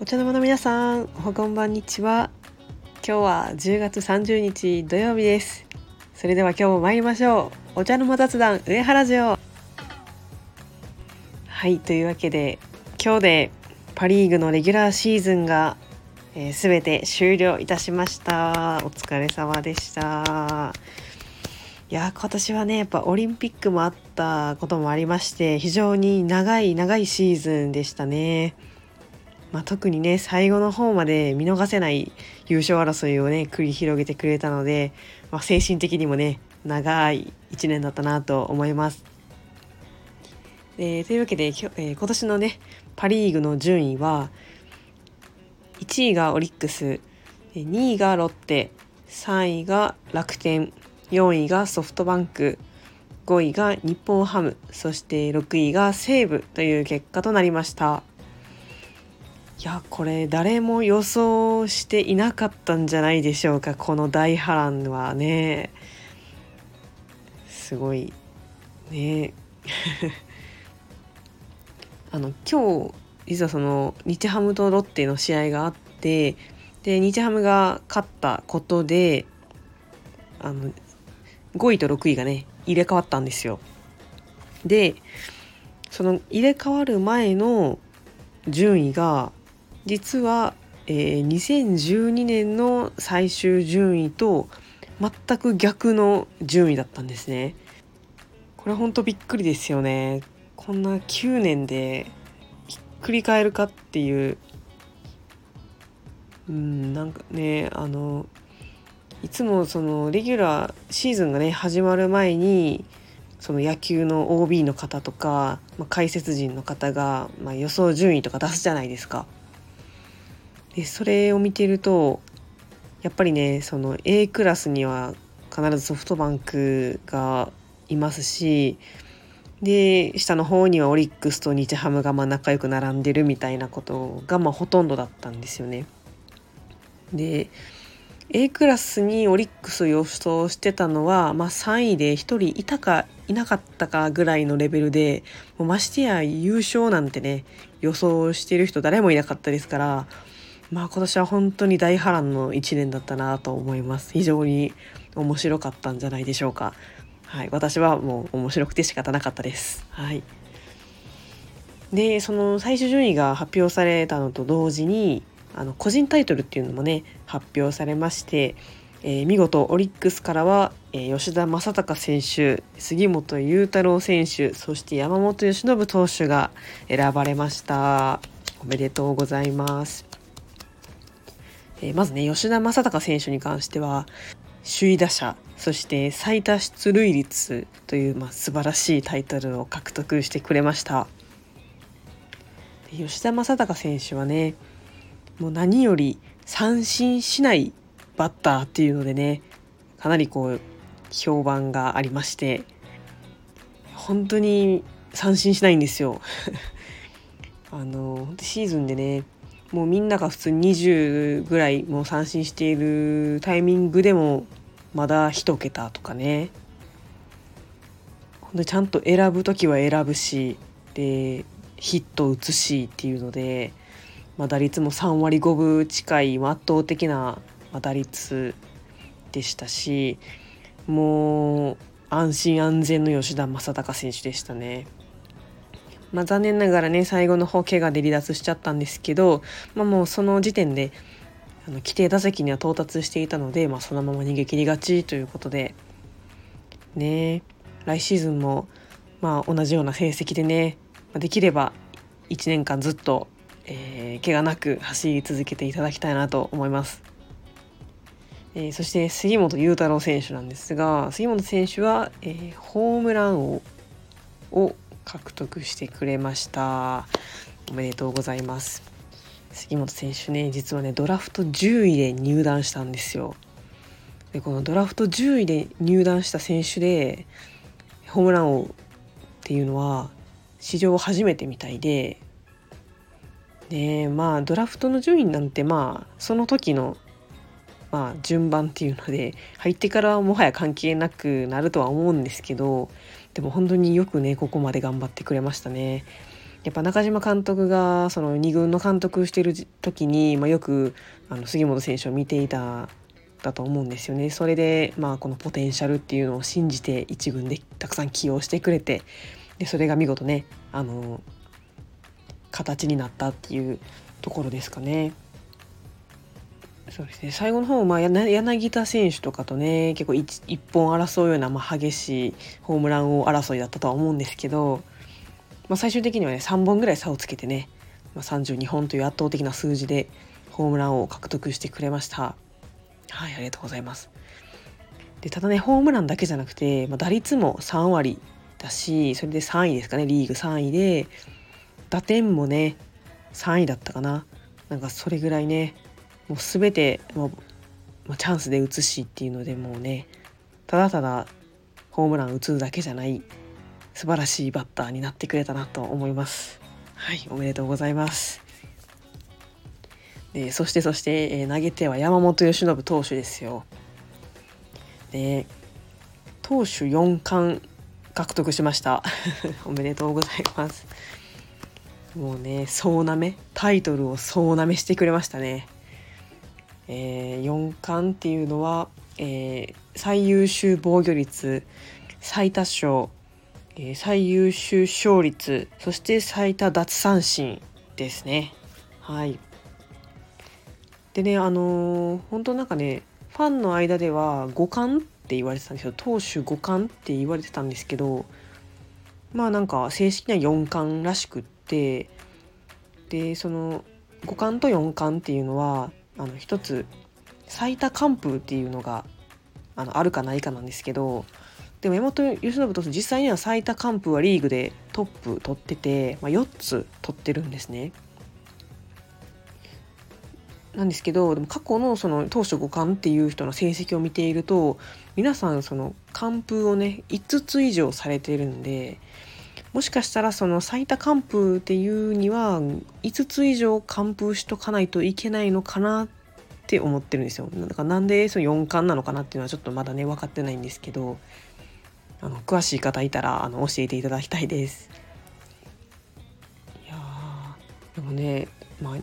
お茶の間の皆さん、おはこんばんにちは。今日は10月30日土曜日です。それでは今日も参りましょう。お茶の間雑談上原城。はい、というわけで今日でパリーグのレギュラーシーズンがすべ、えー、全て終了いたしました。お疲れ様でした。いや今年はねやっぱオリンピックもあったこともありまして非常に長い長いシーズンでしたね。まあ、特にね最後の方まで見逃せない優勝争いをね繰り広げてくれたので、まあ、精神的にもね長い1年だったなと思います。えー、というわけで、えー、今年のねパ・リーグの順位は1位がオリックス2位がロッテ3位が楽天4位がソフトバンク5位が日本ハムそして6位が西武という結果となりました。いやこれ誰も予想していなかったんじゃないでしょうかこの大波乱はね。すごいね。あの今日実はその日ハムとロッテの試合があってで日ハムが勝ったことであの5位と6位がね入れ替わったんですよ。でその入れ替わる前の順位が実は、えー、2012年の最終順位と全く逆の順位だったんですね。これ本当びっくりですよね。こんな9年でひっくり返るかっていううんなんかねあのいつもそのレギュラーシーズンがね始まる前にその野球の OB の方とか、まあ、解説陣の方が、まあ、予想順位とか出すじゃないですか。でそれを見てるとやっぱりねその A クラスには必ずソフトバンクがいますしで下の方にはオリックスと日ハムがま仲良く並んでるみたいなことがまほとんどだったんですよね。で A クラスにオリックス予想してたのは、まあ、3位で1人いたかいなかったかぐらいのレベルでもうましてや優勝なんてね予想してる人誰もいなかったですからまあ今年は本当に大波乱の1年だったなと思います。非常に面白かったんじゃないでしょうか。はい私はもう面白くて仕方なかったです。はい。でその最終順位が発表されたのと同時にあの個人タイトルっていうのもね発表されまして、えー、見事オリックスからは、えー、吉田正尚選手杉本裕太郎選手そして山本由伸投手が選ばれました。おめでとうございます、えー、まずね吉田正尚選手に関しては首位打者そして最多出塁率という、まあ、素晴らしいタイトルを獲得してくれました。吉田正尚選手はねもう何より三振しないバッターっていうのでねかなりこう評判がありまして本当に三振しないんですよ。あのシーズンでねもうみんなが普通に20ぐらいもう三振しているタイミングでもまだ1桁とかね。ほんでちゃんと選ぶ時は選ぶしでヒット打つしっていうのでまあ、打率も3割5分近い圧倒的な打率でしたしもう安心安全の吉田正尚選手でしたね。まあ、残念ながらね最後の方怪我で離脱しちゃったんですけど、まあ、もうその時点であの規定打席には到達していたので、まあ、そのまま逃げ切りがちということでね来シーズンもまあ同じような成績でねできれば1年間ずっとえー、怪我なく走り続けていただきたいなと思います。えー、そして杉本裕太郎選手なんですが杉本選手は、えー、ホームラン王を獲得してくれました。おめでとうございます。杉本選手ね実はねドラフト10位で入団したんですよ。でこのドラフト10位で入団した選手でホームラン王っていうのは史上初めてみたいでねまあドラフトの順位なんてまあその時のまあ順番っていうので入ってからはもはや関係なくなるとは思うんですけどでも本当によくねここまで頑張ってくれましたね。やっぱ中島監督がその2軍の監督してる時に、まあ、よくあの杉本選手を見ていただと思うんですよね。それで、まあ、このポテンシャルっていうのを信じて1軍でたくさん起用してくれてでそれが見事ねあの形になったっていうところですかね。そうですね。最後の方、まあ、柳田選手とかとね結構一本争うような、まあ、激しいホームラン王争いだったとは思うんですけど、まあ、最終的にはね3本ぐらい差をつけてね、まあ、32本という圧倒的な数字でホームラン王を獲得してくれました。はいありがとうございます。でただねホームランだけじゃなくて、まあ、打率も3割だしそれで3位ですかねリーグ3位で打点もね3位だったかな。なんかそれぐらいねもう全てもうチャンスで打つしっていうのでもうねただただホームラン打つだけじゃない素晴らしいバッターになってくれたなと思います。はいおめでとうございます。でそしてそして、えー、投げては山本由伸投手ですよ。で投手4冠獲得しました。おめでとうございます。もうね総なめタイトルを総なめしてくれましたね。えー、4冠っていうのは、えー、最優秀防御率最多勝、えー、最優秀勝率そして最多奪三振ですね。はい。でねあのー、本当なんかねファンの間では五冠って言われてたんですよ。投手五冠って言われてたんですけどまあなんか正式には4冠らしくってでその五冠と4冠っていうのはあの一つ最多完封っていうのがあのあるかないかなんですけどでも山本由伸投手実際には最多完封はリーグでトップ取ってて、まあ、4つ取ってるんですね。なんですけどでも過去のその投手五冠っていう人の成績を見ていると皆さんその完封をね5つ以上されてるんでもしかしたらその最多完封っていうには5つ以上完封しとかないといけないのかなって思ってるんですよ。だからなんでその4冠なのかなっていうのはちょっとまだね分かってないんですけどあの詳しい方いたらあの教えていただきたいです。いやでもね、まあ、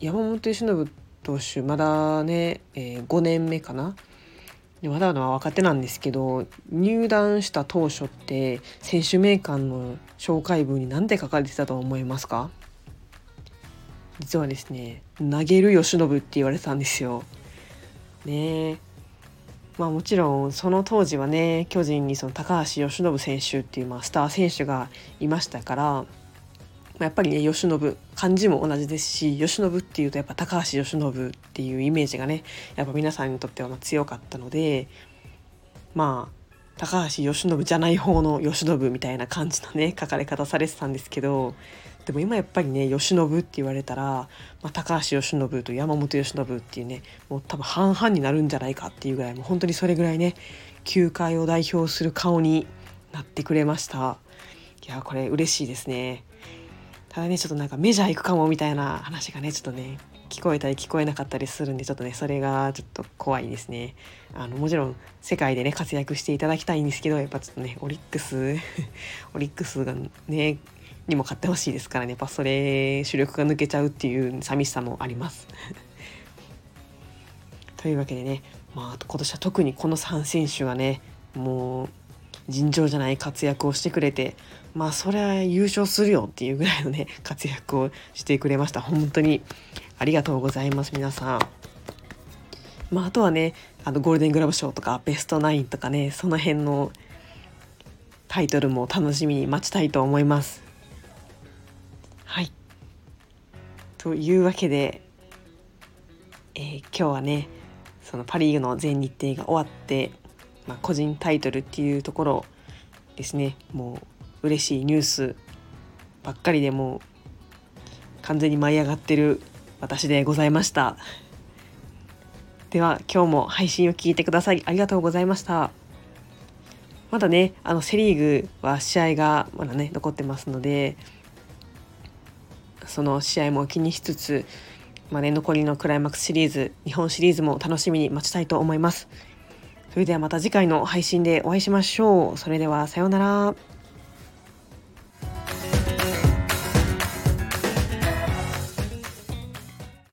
山本由伸投手まだね、えー、5年目かなまだまだ若手なんですけど入団した当初って選手名鑑の紹介文に何て書かれてたと思いますか？実はですね投げる慶喜って言われてたんですよ。ねまあもちろんその当時はね巨人にその高橋由伸選手っていうまあスター選手がいましたからまやっぱりね慶喜漢字も同じですし慶喜っていうとやっぱ高橋由伸っていうイメージがねやっぱ皆さんにとってはま強かったのでまあ高橋由伸じゃない方の慶喜みたいな感じのね書かれ方されてたんですけどでも今やっぱりね慶喜って言われたら、まあ、高橋由伸と山本由伸っていうねもう多分半々になるんじゃないかっていうぐらいもう本当にそれぐらいね球界を代表する顔になってくれました。いやこれ嬉しいですね。ただねちょっとなんかメジャー行くかもみたいな話がねちょっとね聞こえたり聞こえなかったりするんでちょっとねそれがちょっと怖いですね。あのもちろん世界でね活躍していただきたいんですけどやっぱちょっとねオリックス オリックスがねにも勝ってほしいですからねやっぱそれ主力が抜けちゃうっていう寂しさもあります。というわけでね、まあ、今年は特にこの3選手がねもう尋常じゃない活躍をしてくれてまあそれは優勝するよっていうぐらいのね 活躍をしてくれました本当にありがとうございます皆さん。まあ、あとはねあのゴールデングラブ賞とかベストナインとかねその辺のタイトルも楽しみに待ちたいと思います。はいというわけで、えー、今日はねそのパ・リーグの全日程が終わってまあ、個人タイトルっていうところですね。もう嬉しいニュースばっかりでもう完全に舞い上がってる私でございました。では今日も配信を聞いてくださりありがとうございました。まだねあのセ・リーグは試合がまだね残ってますのでその試合も気にしつつまあね、残りのクライマックスシリーズ日本シリーズも楽しみに待ちたいと思います。それではまた次回の配信でお会いしましょう。それではさようなら。